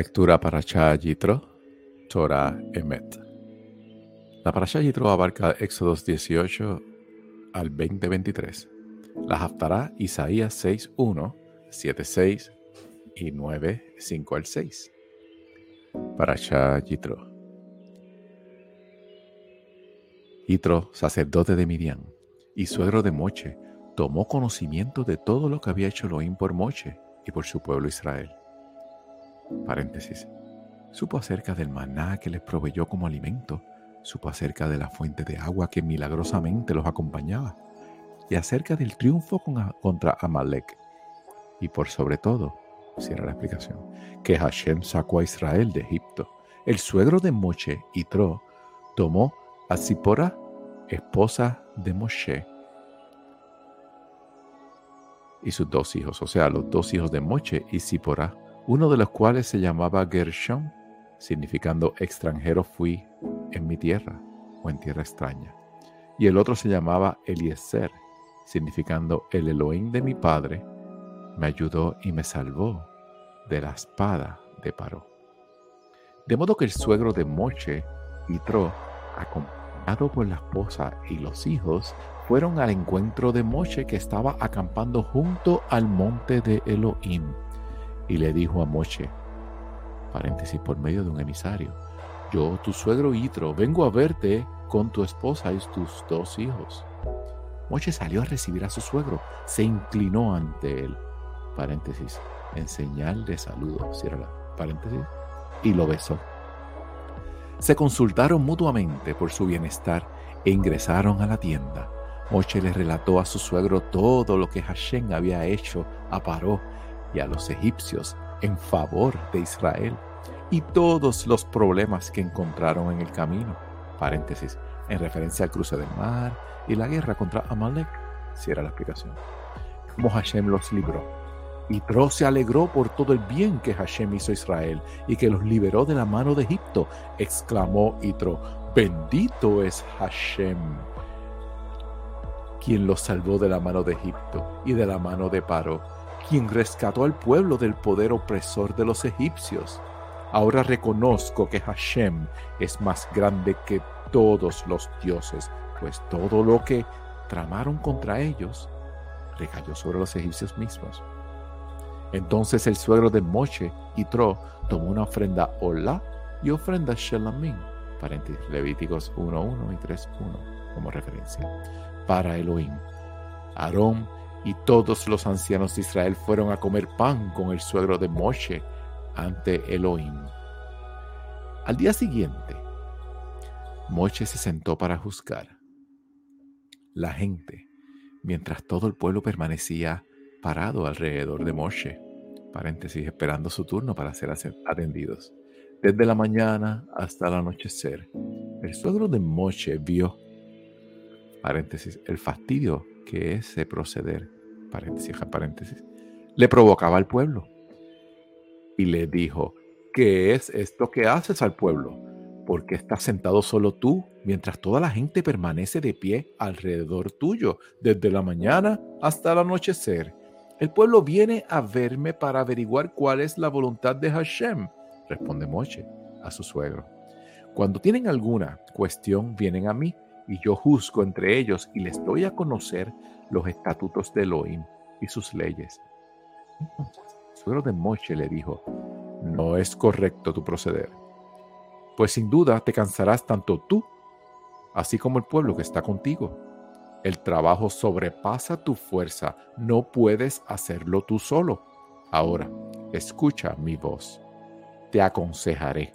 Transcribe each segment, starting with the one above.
Lectura para Yitro, Torah Emet. La Parashá Yitro abarca Éxodos 18 al 20-23. La Haftará Isaías 6.1, 7.6 y 9.5 al 6. Parashá Yitro. Yitro, sacerdote de Midian y suegro de Moche, tomó conocimiento de todo lo que había hecho Elohim por Moche y por su pueblo Israel Paréntesis. Supo acerca del maná que les proveyó como alimento, supo acerca de la fuente de agua que milagrosamente los acompañaba, y acerca del triunfo contra Amalek. Y por sobre todo, cierra la explicación, que Hashem sacó a Israel de Egipto. El suegro de Moche, Itro, tomó a Zipora, esposa de Moshe, y sus dos hijos, o sea, los dos hijos de Moche y Zipora, uno de los cuales se llamaba Gershom, significando extranjero fui en mi tierra o en tierra extraña. Y el otro se llamaba Eliezer, significando el Elohim de mi padre, me ayudó y me salvó de la espada de Paró. De modo que el suegro de Moche, Tro, acompañado por la esposa y los hijos, fueron al encuentro de Moche que estaba acampando junto al monte de Elohim y le dijo a Moche, paréntesis por medio de un emisario, yo, tu suegro Itro, vengo a verte con tu esposa y tus dos hijos. Moche salió a recibir a su suegro, se inclinó ante él, paréntesis, en señal de saludo, cierra paréntesis, y lo besó. Se consultaron mutuamente por su bienestar e ingresaron a la tienda. Moche le relató a su suegro todo lo que Hashem había hecho a Paró y a los egipcios en favor de Israel y todos los problemas que encontraron en el camino. Paréntesis, en referencia al cruce del mar y la guerra contra Amalek. Cierra la explicación. Como Hashem los libró. Y Tro se alegró por todo el bien que Hashem hizo a Israel y que los liberó de la mano de Egipto. Exclamó Itro, bendito es Hashem, quien los salvó de la mano de Egipto y de la mano de Paro quien rescató al pueblo del poder opresor de los egipcios. Ahora reconozco que Hashem es más grande que todos los dioses, pues todo lo que tramaron contra ellos recayó sobre los egipcios mismos. Entonces el suegro de Moshe, Tro tomó una ofrenda Ola y ofrenda Shelamim, paréntesis, Levíticos 1.1 y 3.1 como referencia, para Elohim. Aarón y todos los ancianos de Israel fueron a comer pan con el suegro de Moshe ante Elohim. Al día siguiente, Moshe se sentó para juzgar. La gente, mientras todo el pueblo permanecía parado alrededor de Moshe, paréntesis, esperando su turno para ser atendidos. Desde la mañana hasta el anochecer, el suegro de Moshe vio, paréntesis, el fastidio que ese proceder, le provocaba al pueblo. Y le dijo, ¿qué es esto que haces al pueblo? porque estás sentado solo tú mientras toda la gente permanece de pie alrededor tuyo desde la mañana hasta el anochecer? El pueblo viene a verme para averiguar cuál es la voluntad de Hashem, responde Moche a su suegro. Cuando tienen alguna cuestión, vienen a mí y yo juzgo entre ellos y les doy a conocer los estatutos de Elohim y sus leyes. El suegro de Moche le dijo, no es correcto tu proceder, pues sin duda te cansarás tanto tú, así como el pueblo que está contigo. El trabajo sobrepasa tu fuerza, no puedes hacerlo tú solo. Ahora, escucha mi voz, te aconsejaré,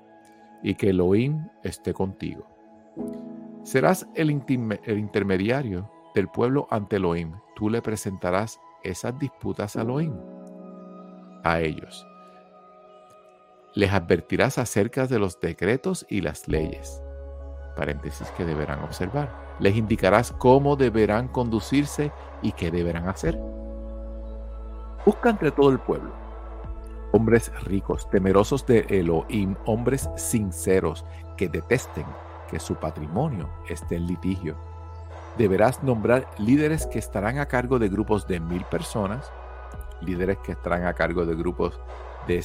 y que Elohim esté contigo. Serás el, intermediario del pueblo ante Elohim. Tú le presentarás esas disputas a Elohim, a ellos. Les advertirás acerca de los decretos y las leyes, paréntesis que deberán observar. Les indicarás cómo deberán conducirse y qué deberán hacer. Busca entre todo el pueblo hombres ricos, temerosos de Elohim, hombres sinceros que detesten que su patrimonio esté en litigio. Deberás nombrar líderes que estarán a cargo de grupos de mil personas, líderes que estarán a cargo de grupos de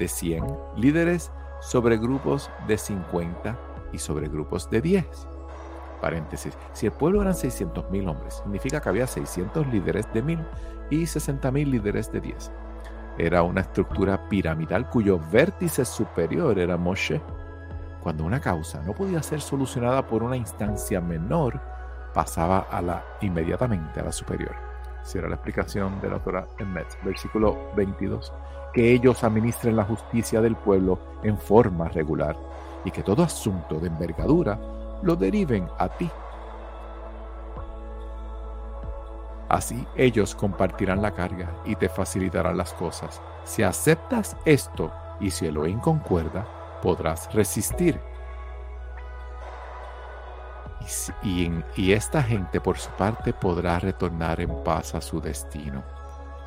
de 100, líderes sobre grupos de 50 y sobre grupos de 10. Paréntesis, si el pueblo eran 600 mil hombres, significa que había 600 líderes de 1000 y 60 mil líderes de 10. Era una estructura piramidal cuyo vértice superior era Moshe. Cuando una causa no podía ser solucionada por una instancia menor, pasaba a la, inmediatamente a la superior. Si era la explicación de la Torah en Metz, versículo 22. Que ellos administren la justicia del pueblo en forma regular y que todo asunto de envergadura lo deriven a ti. Así ellos compartirán la carga y te facilitarán las cosas. Si aceptas esto y si Elohim concuerda, podrás resistir. Y, esta gente por su parte podrá retornar en paz a su destino.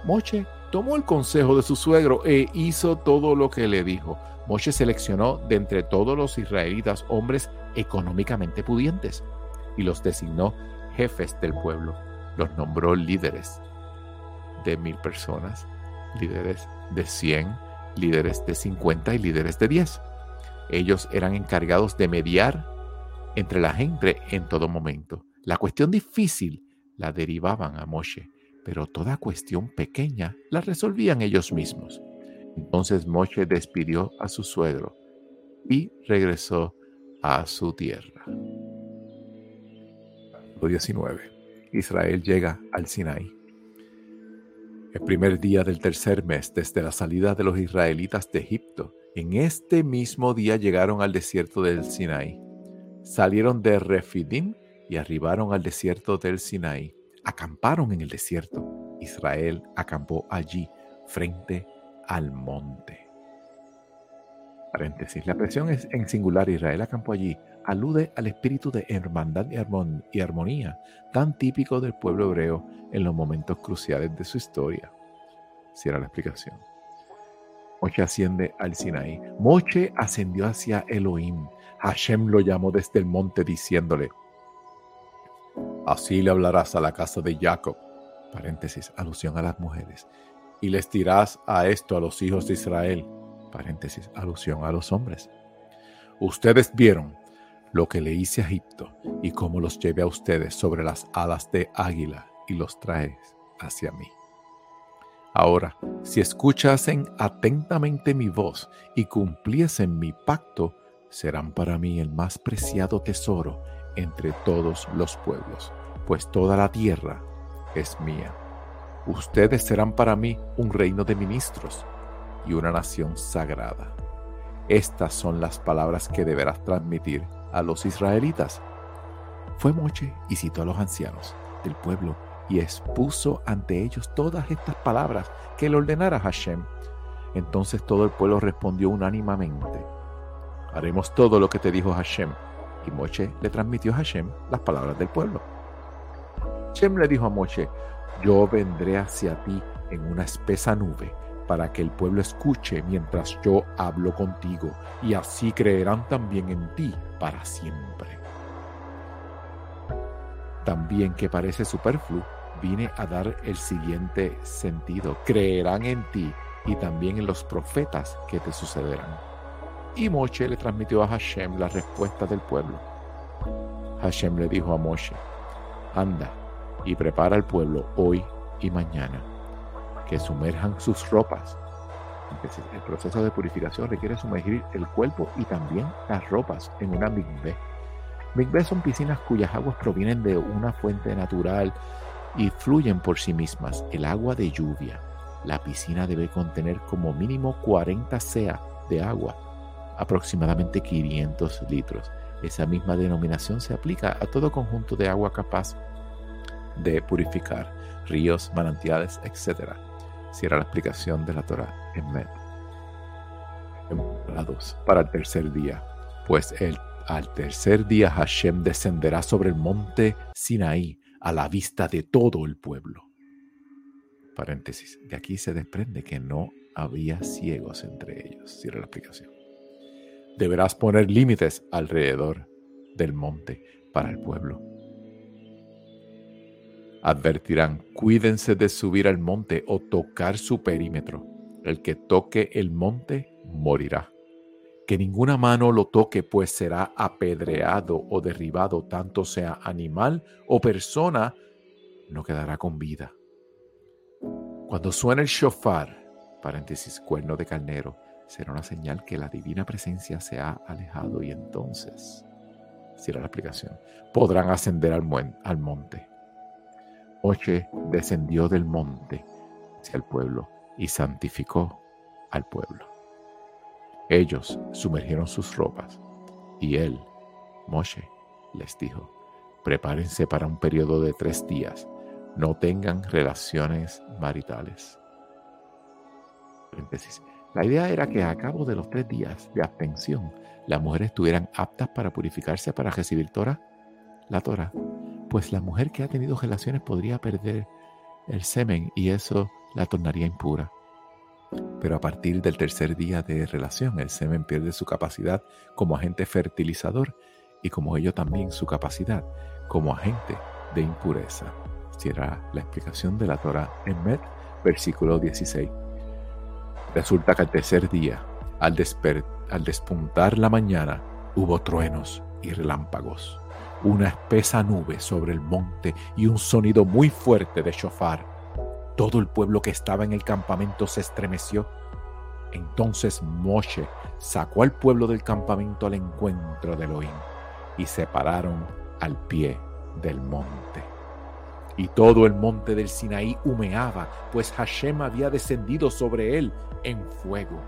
Moche tomó el consejo de su suegro e hizo todo lo que le dijo. Moshe seleccionó de entre todos los israelitas hombres económicamente pudientes y los designó jefes del pueblo. Los nombró líderes de mil personas, líderes de cien, líderes de cincuenta y líderes de diez. Ellos eran encargados de mediar entre la gente en todo momento. La cuestión difícil la derivaban a Moshe, pero toda cuestión pequeña la resolvían ellos mismos. Entonces Moshe despidió a su suegro y regresó a su tierra. 19. Israel llega al Sinaí. El primer día del tercer mes desde la salida de los israelitas de Egipto, en este mismo día llegaron al desierto del Sinaí. Salieron de Refidim y arribaron al desierto del Sinaí. Acamparon en el desierto. Israel acampó allí, frente al monte. Paréntesis. La presión es en singular Israel acampó allí. Alude al espíritu de hermandad y armonía tan típico del pueblo hebreo en los momentos cruciales de su historia. Si era la explicación. Moche asciende al Sinaí. Moche ascendió hacia Elohim. Hashem lo llamó desde el monte diciéndole, Así le hablarás a la casa de Jacob. Paréntesis, alusión a las mujeres y les dirás a esto a los hijos de Israel. Paréntesis, alusión a los hombres. Ustedes vieron lo que le hice a Egipto y cómo los llevé a ustedes sobre las alas de águila y los traes hacia mí. Ahora, si escuchasen atentamente mi voz y cumpliesen mi pacto, serán para mí el más preciado tesoro entre todos los pueblos, pues toda la tierra es mía. Ustedes serán para mí un reino de ministros y una nación sagrada. Estas son las palabras que deberás transmitir a los israelitas. Fue Moche y citó a los ancianos del pueblo y expuso ante ellos todas estas palabras que le ordenara Hashem. Entonces todo el pueblo respondió unánimemente, haremos todo lo que te dijo Hashem. Y Moche le transmitió a Hashem las palabras del pueblo. Hashem le dijo a Moche, yo vendré hacia ti en una espesa nube para que el pueblo escuche mientras yo hablo contigo, y así creerán también en ti para siempre. También que parece superfluo, vine a dar el siguiente sentido. Creerán en ti y también en los profetas que te sucederán. Y Moshe le transmitió a Hashem la respuesta del pueblo. Hashem le dijo a Moshe, anda, y prepara al pueblo hoy y mañana que sumerjan sus ropas. El proceso de purificación requiere sumergir el cuerpo y también las ropas en una migbe. Migbe son piscinas cuyas aguas provienen de una fuente natural y fluyen por sí mismas. El agua de lluvia. La piscina debe contener como mínimo 40 sea de agua, aproximadamente 500 litros. Esa misma denominación se aplica a todo conjunto de agua capaz de purificar ríos, manantiales, etc. Si era la explicación de la Torah en Med. Para el tercer día, pues el, al tercer día Hashem descenderá sobre el monte Sinaí a la vista de todo el pueblo. Paréntesis, de aquí se desprende que no había ciegos entre ellos, si era la explicación. Deberás poner límites alrededor del monte para el pueblo advertirán, cuídense de subir al monte o tocar su perímetro. El que toque el monte morirá. Que ninguna mano lo toque, pues será apedreado o derribado, tanto sea animal o persona, no quedará con vida. Cuando suena el shofar, paréntesis, cuerno de carnero, será una señal que la divina presencia se ha alejado y entonces, era la explicación, podrán ascender al, al monte. Oche descendió del monte hacia el pueblo y santificó al pueblo. Ellos sumergieron sus ropas y él, Moshe, les dijo, prepárense para un periodo de tres días, no tengan relaciones maritales. La idea era que a cabo de los tres días de abstención, las mujeres estuvieran aptas para purificarse para recibir Torah, la Torah, pues la mujer que ha tenido relaciones podría perder el semen y eso la tornaría impura. Pero a partir del tercer día de relación, el semen pierde su capacidad como agente fertilizador y como ello también su capacidad como agente de impureza. Cierra la explicación de la Torah en Met, versículo 16. Resulta que al tercer día, al, al despuntar la mañana, hubo truenos y relámpagos, una espesa nube sobre el monte y un sonido muy fuerte de shofar. Todo el pueblo que estaba en el campamento se estremeció. Entonces Moshe sacó al pueblo del campamento al encuentro de Elohim y se pararon al pie del monte. Y todo el monte del Sinaí humeaba, pues Hashem había descendido sobre él en fuego,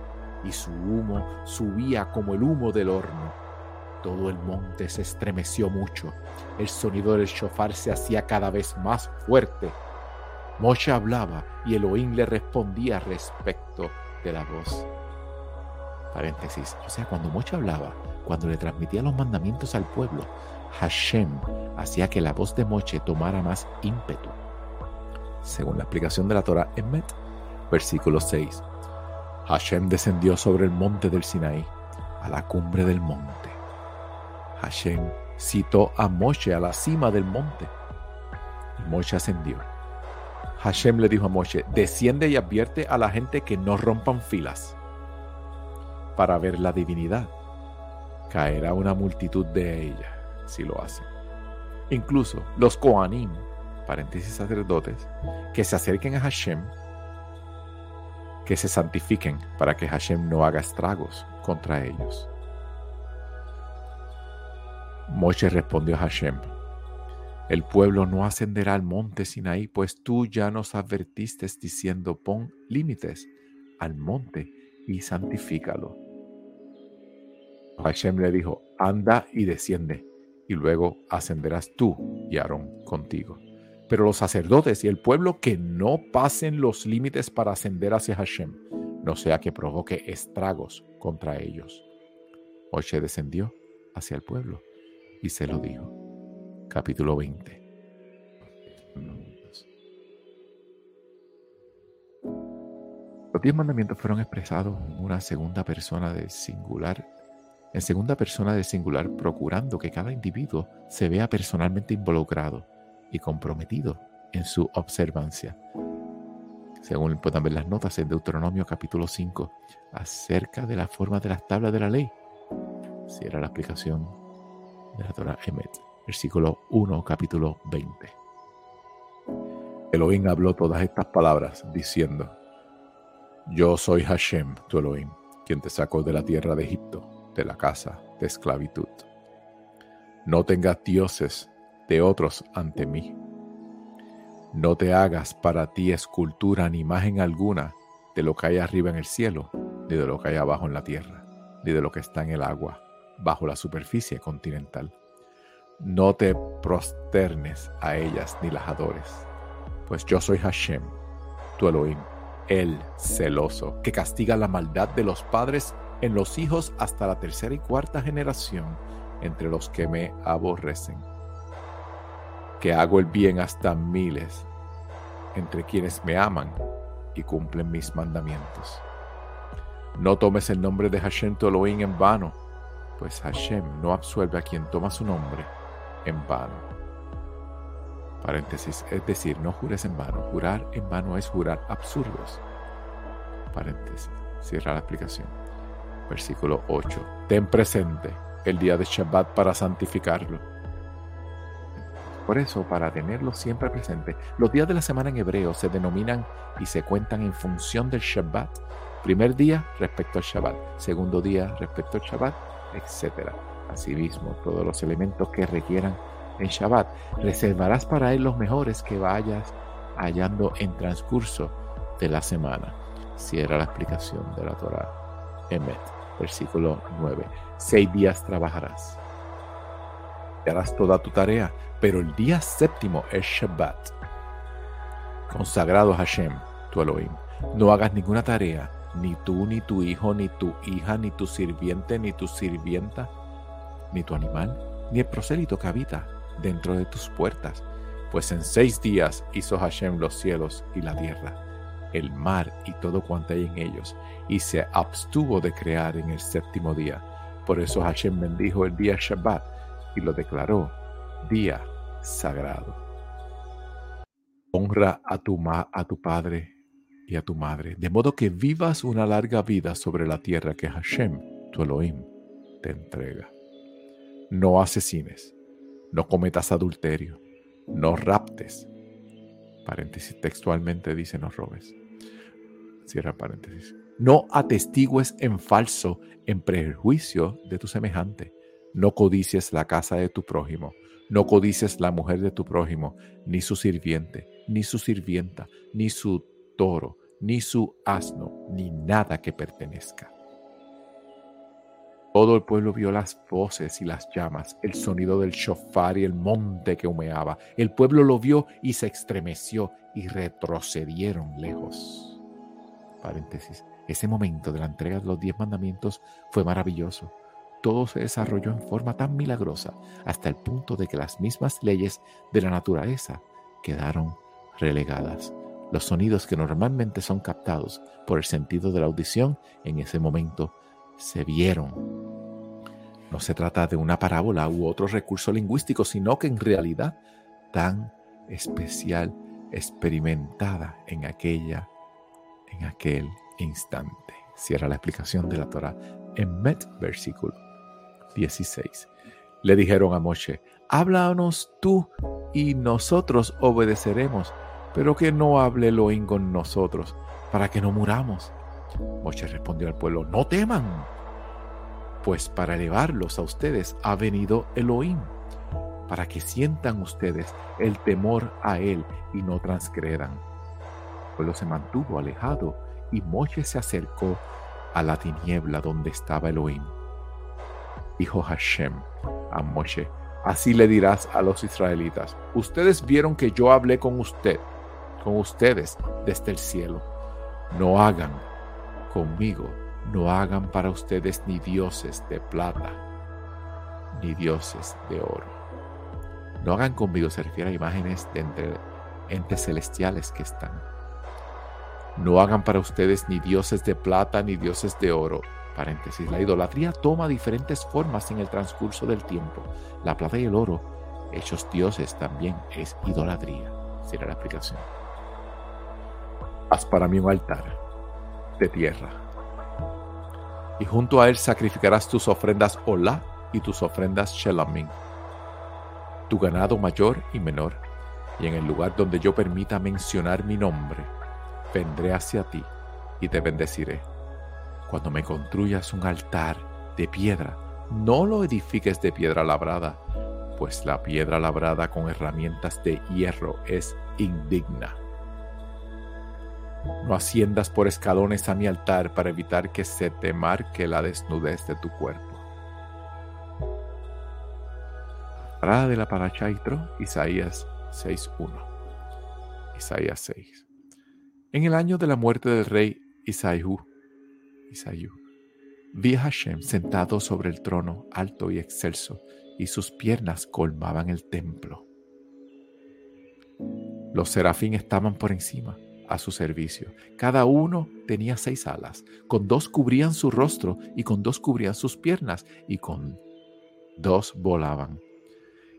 y su humo subía como el humo del horno. Todo el monte se estremeció mucho, el sonido del shofar se hacía cada vez más fuerte. Moshe hablaba y Elohim le respondía respecto de la voz. Paréntesis, o sea, cuando Moshe hablaba, cuando le transmitía los mandamientos al pueblo, Hashem hacía que la voz de Moche tomara más ímpetu. Según la explicación de la Torah en Met, versículo 6. Hashem descendió sobre el monte del Sinaí, a la cumbre del monte. Hashem citó a Moshe a la cima del monte. Y Moshe ascendió. Hashem le dijo a Moshe, desciende y advierte a la gente que no rompan filas para ver la divinidad. Caerá una multitud de ella si lo hacen. Incluso los Koanim, paréntesis sacerdotes, que se acerquen a Hashem, que se santifiquen para que Hashem no haga estragos contra ellos. Moshe respondió a Hashem, el pueblo no ascenderá al monte Sinaí, pues tú ya nos advertiste diciendo, pon límites al monte y santifícalo. Hashem le dijo, anda y desciende y luego ascenderás tú y Aarón contigo. Pero los sacerdotes y el pueblo que no pasen los límites para ascender hacia Hashem, no sea que provoque estragos contra ellos. Moshe descendió hacia el pueblo y se lo dijo. Capítulo 20. Los diez mandamientos fueron expresados en una segunda persona de singular en segunda persona de singular, procurando que cada individuo se vea personalmente involucrado y comprometido en su observancia. Según puedan ver las notas en Deuteronomio capítulo 5, acerca de la forma de las tablas de la ley. Si era la explicación de la Torah Emet, versículo 1, capítulo 20. Elohim habló todas estas palabras diciendo, Yo soy Hashem, tu Elohim, quien te sacó de la tierra de Egipto de la casa de esclavitud. No tengas dioses de otros ante mí. No te hagas para ti escultura ni imagen alguna de lo que hay arriba en el cielo, ni de lo que hay abajo en la tierra, ni de lo que está en el agua, bajo la superficie continental. No te prosternes a ellas ni las adores, pues yo soy Hashem, tu Elohim, el celoso, que castiga la maldad de los padres en los hijos hasta la tercera y cuarta generación entre los que me aborrecen. Que hago el bien hasta miles entre quienes me aman y cumplen mis mandamientos. No tomes el nombre de Hashem tu Elohim en vano, pues Hashem no absuelve a quien toma su nombre en vano. Paréntesis, es decir, no jures en vano. Jurar en vano es jurar absurdos. Paréntesis, cierra la explicación. Versículo 8. Ten presente el día de Shabbat para santificarlo. Por eso, para tenerlo siempre presente, los días de la semana en hebreo se denominan y se cuentan en función del Shabbat. Primer día respecto al Shabbat, segundo día respecto al Shabbat, etc. Asimismo, todos los elementos que requieran en Shabbat, reservarás para él los mejores que vayas hallando en transcurso de la semana. Si era la explicación de la Torah. Emet, versículo 9. Seis días trabajarás. Harás toda tu tarea, pero el día séptimo es Shabbat. Consagrado a Hashem, tu Elohim. No hagas ninguna tarea, ni tú, ni tu hijo, ni tu hija, ni tu sirviente, ni tu sirvienta, ni tu animal, ni el prosélito que habita dentro de tus puertas, pues en seis días hizo Hashem los cielos y la tierra, el mar y todo cuanto hay en ellos, y se abstuvo de crear en el séptimo día. Por eso Hashem bendijo el día Shabbat y lo declaró día sagrado. Honra a tu, ma, a tu padre y a tu madre, de modo que vivas una larga vida sobre la tierra que Hashem, tu Elohim, te entrega. No asesines, no cometas adulterio, no raptes. Paréntesis, textualmente dice no robes. Cierra paréntesis. No atestigues en falso, en prejuicio de tu semejante. No codicies la casa de tu prójimo. No codicies la mujer de tu prójimo, ni su sirviente, ni su sirvienta, ni su toro, ni su asno, ni nada que pertenezca. Todo el pueblo vio las voces y las llamas, el sonido del shofar y el monte que humeaba. El pueblo lo vio y se estremeció y retrocedieron lejos. Paréntesis. Ese momento de la entrega de los diez mandamientos fue maravilloso. Todo se desarrolló en forma tan milagrosa hasta el punto de que las mismas leyes de la naturaleza quedaron relegadas. Los sonidos que normalmente son captados por el sentido de la audición en ese momento se vieron. No se trata de una parábola u otro recurso lingüístico, sino que en realidad tan especial, experimentada en aquella, en aquel instante. Cierra la explicación de la Torah en Met, versículo 16. Le dijeron a Moshe, háblanos tú y nosotros obedeceremos, pero que no hable Elohim con nosotros, para que no muramos. Moshe respondió al pueblo, no teman, pues para elevarlos a ustedes ha venido Elohim, para que sientan ustedes el temor a él y no transgredan. Pueblo se mantuvo alejado y Moshe se acercó a la tiniebla donde estaba Elohim. Dijo Hashem a Moshe, así le dirás a los israelitas, ustedes vieron que yo hablé con usted, con ustedes desde el cielo. No hagan conmigo, no hagan para ustedes ni dioses de plata, ni dioses de oro. No hagan conmigo, se refiere a imágenes de entre entes celestiales que están. No hagan para ustedes ni dioses de plata ni dioses de oro. Paréntesis, la idolatría toma diferentes formas en el transcurso del tiempo. La plata y el oro, hechos dioses, también es idolatría. Será la explicación. Haz para mí un altar de tierra. Y junto a él sacrificarás tus ofrendas Olá y tus ofrendas Shelamim, tu ganado mayor y menor, y en el lugar donde yo permita mencionar mi nombre, vendré hacia ti y te bendeciré. Cuando me construyas un altar de piedra, no lo edifiques de piedra labrada, pues la piedra labrada con herramientas de hierro es indigna no asciendas por escalones a mi altar para evitar que se te marque la desnudez de tu cuerpo. Parada de la Parachaitro, Isaías 6.1. Isaías 6. En el año de la muerte del rey Isaíu, Isaíu, vi a Hashem sentado sobre el trono alto y excelso, y sus piernas colmaban el templo. Los serafín estaban por encima a su servicio. Cada uno tenía seis alas, con dos cubrían su rostro y con dos cubrían sus piernas y con dos volaban.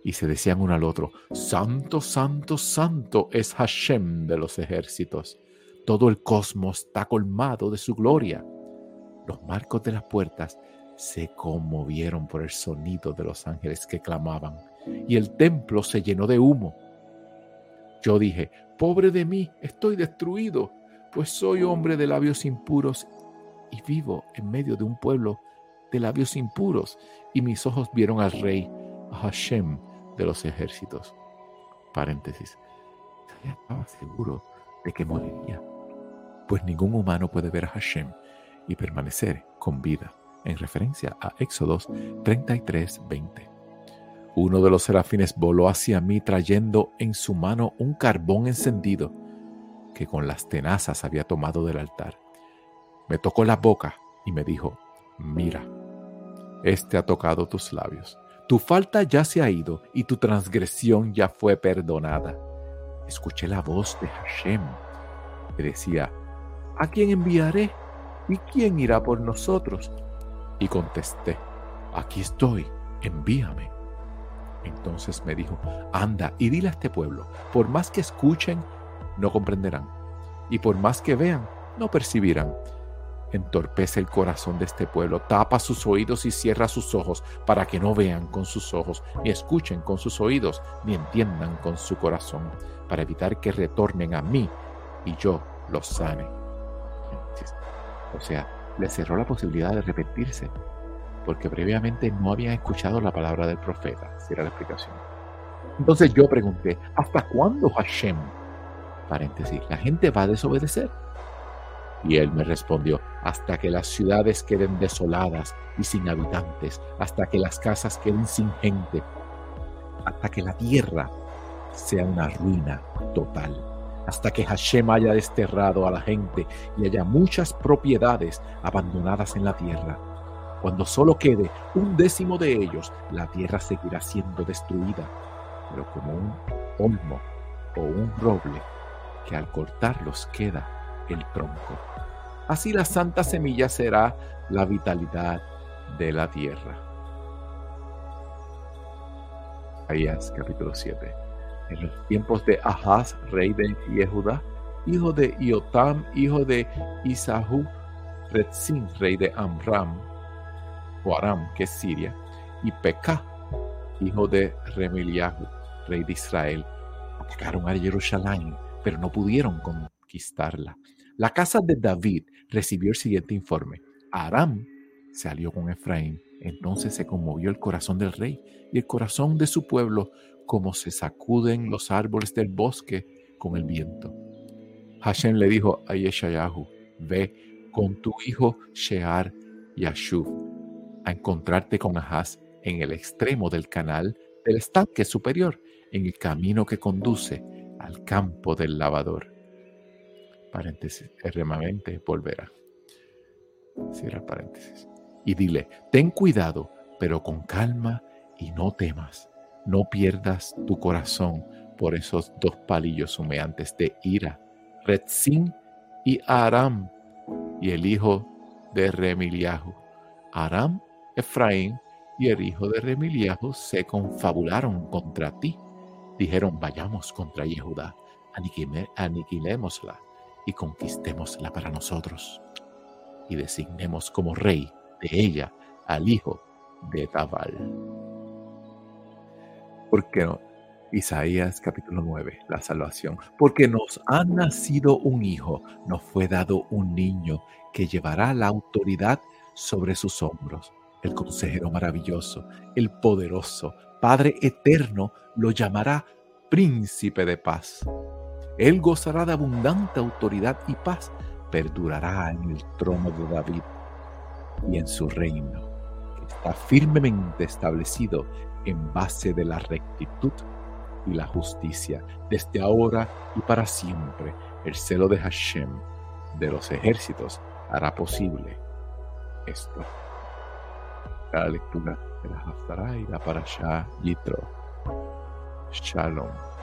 Y se decían uno al otro, Santo, Santo, Santo es Hashem de los ejércitos. Todo el cosmos está colmado de su gloria. Los marcos de las puertas se conmovieron por el sonido de los ángeles que clamaban, y el templo se llenó de humo. Yo dije, pobre de mí, estoy destruido, pues soy hombre de labios impuros y vivo en medio de un pueblo de labios impuros, y mis ojos vieron al rey, a Hashem de los ejércitos. Paréntesis. Estaba seguro de que moriría, pues ningún humano puede ver a Hashem y permanecer con vida, en referencia a Éxodos 33:20. Uno de los serafines voló hacia mí trayendo en su mano un carbón encendido que con las tenazas había tomado del altar. Me tocó la boca y me dijo, mira, este ha tocado tus labios. Tu falta ya se ha ido y tu transgresión ya fue perdonada. Escuché la voz de Hashem que decía, ¿a quién enviaré? ¿Y quién irá por nosotros? Y contesté, aquí estoy, envíame. Entonces me dijo, anda y dile a este pueblo, por más que escuchen, no comprenderán, y por más que vean, no percibirán. Entorpece el corazón de este pueblo, tapa sus oídos y cierra sus ojos para que no vean con sus ojos, ni escuchen con sus oídos, ni entiendan con su corazón, para evitar que retornen a mí y yo los sane. O sea, le cerró la posibilidad de arrepentirse, porque previamente no habían escuchado la palabra del profeta, si era la explicación. Entonces yo pregunté, ¿hasta cuándo Hashem? Paréntesis, la gente va a desobedecer. Y él me respondió, hasta que las ciudades queden desoladas y sin habitantes, hasta que las casas queden sin gente, hasta que la tierra sea una ruina total hasta que Hashem haya desterrado a la gente y haya muchas propiedades abandonadas en la tierra. Cuando solo quede un décimo de ellos, la tierra seguirá siendo destruida, pero como un olmo o un roble que al cortarlos queda el tronco. Así la santa semilla será la vitalidad de la tierra. Ahías capítulo 7 en los tiempos de Ahaz, rey de Yehuda, hijo de Iotam, hijo de Isaú, Retzin, rey de Amram, Aram, que es Siria, y Pekah, hijo de Remeliahu, rey de Israel, atacaron a Jerusalén, pero no pudieron conquistarla. La casa de David recibió el siguiente informe. Aram se alió con Efraín. Entonces se conmovió el corazón del rey y el corazón de su pueblo como se sacuden los árboles del bosque con el viento. Hashem le dijo a Yeshayahu, ve con tu hijo Shear Yashuv a encontrarte con Ahaz en el extremo del canal del estanque superior, en el camino que conduce al campo del lavador. Paréntesis, el volverá. Cierra paréntesis. Y dile, ten cuidado, pero con calma y no temas no pierdas tu corazón por esos dos palillos humeantes de ira, Retzin y Aram, y el hijo de Remiliahu. Aram, Efraín y el hijo de Remiliahu se confabularon contra ti. Dijeron, vayamos contra Yehudá, aniquilémosla y conquistémosla para nosotros. Y designemos como rey de ella al hijo de Tabal. Porque no? Isaías capítulo 9, la salvación. Porque nos ha nacido un hijo, nos fue dado un niño que llevará la autoridad sobre sus hombros. El consejero maravilloso, el poderoso, Padre eterno, lo llamará príncipe de paz. Él gozará de abundante autoridad y paz, perdurará en el trono de David y en su reino, que está firmemente establecido en base de la rectitud y la justicia, desde ahora y para siempre. El celo de Hashem, de los ejércitos, hará posible esto. La lectura de la Haftarah y la Parashah Yitro. Shalom.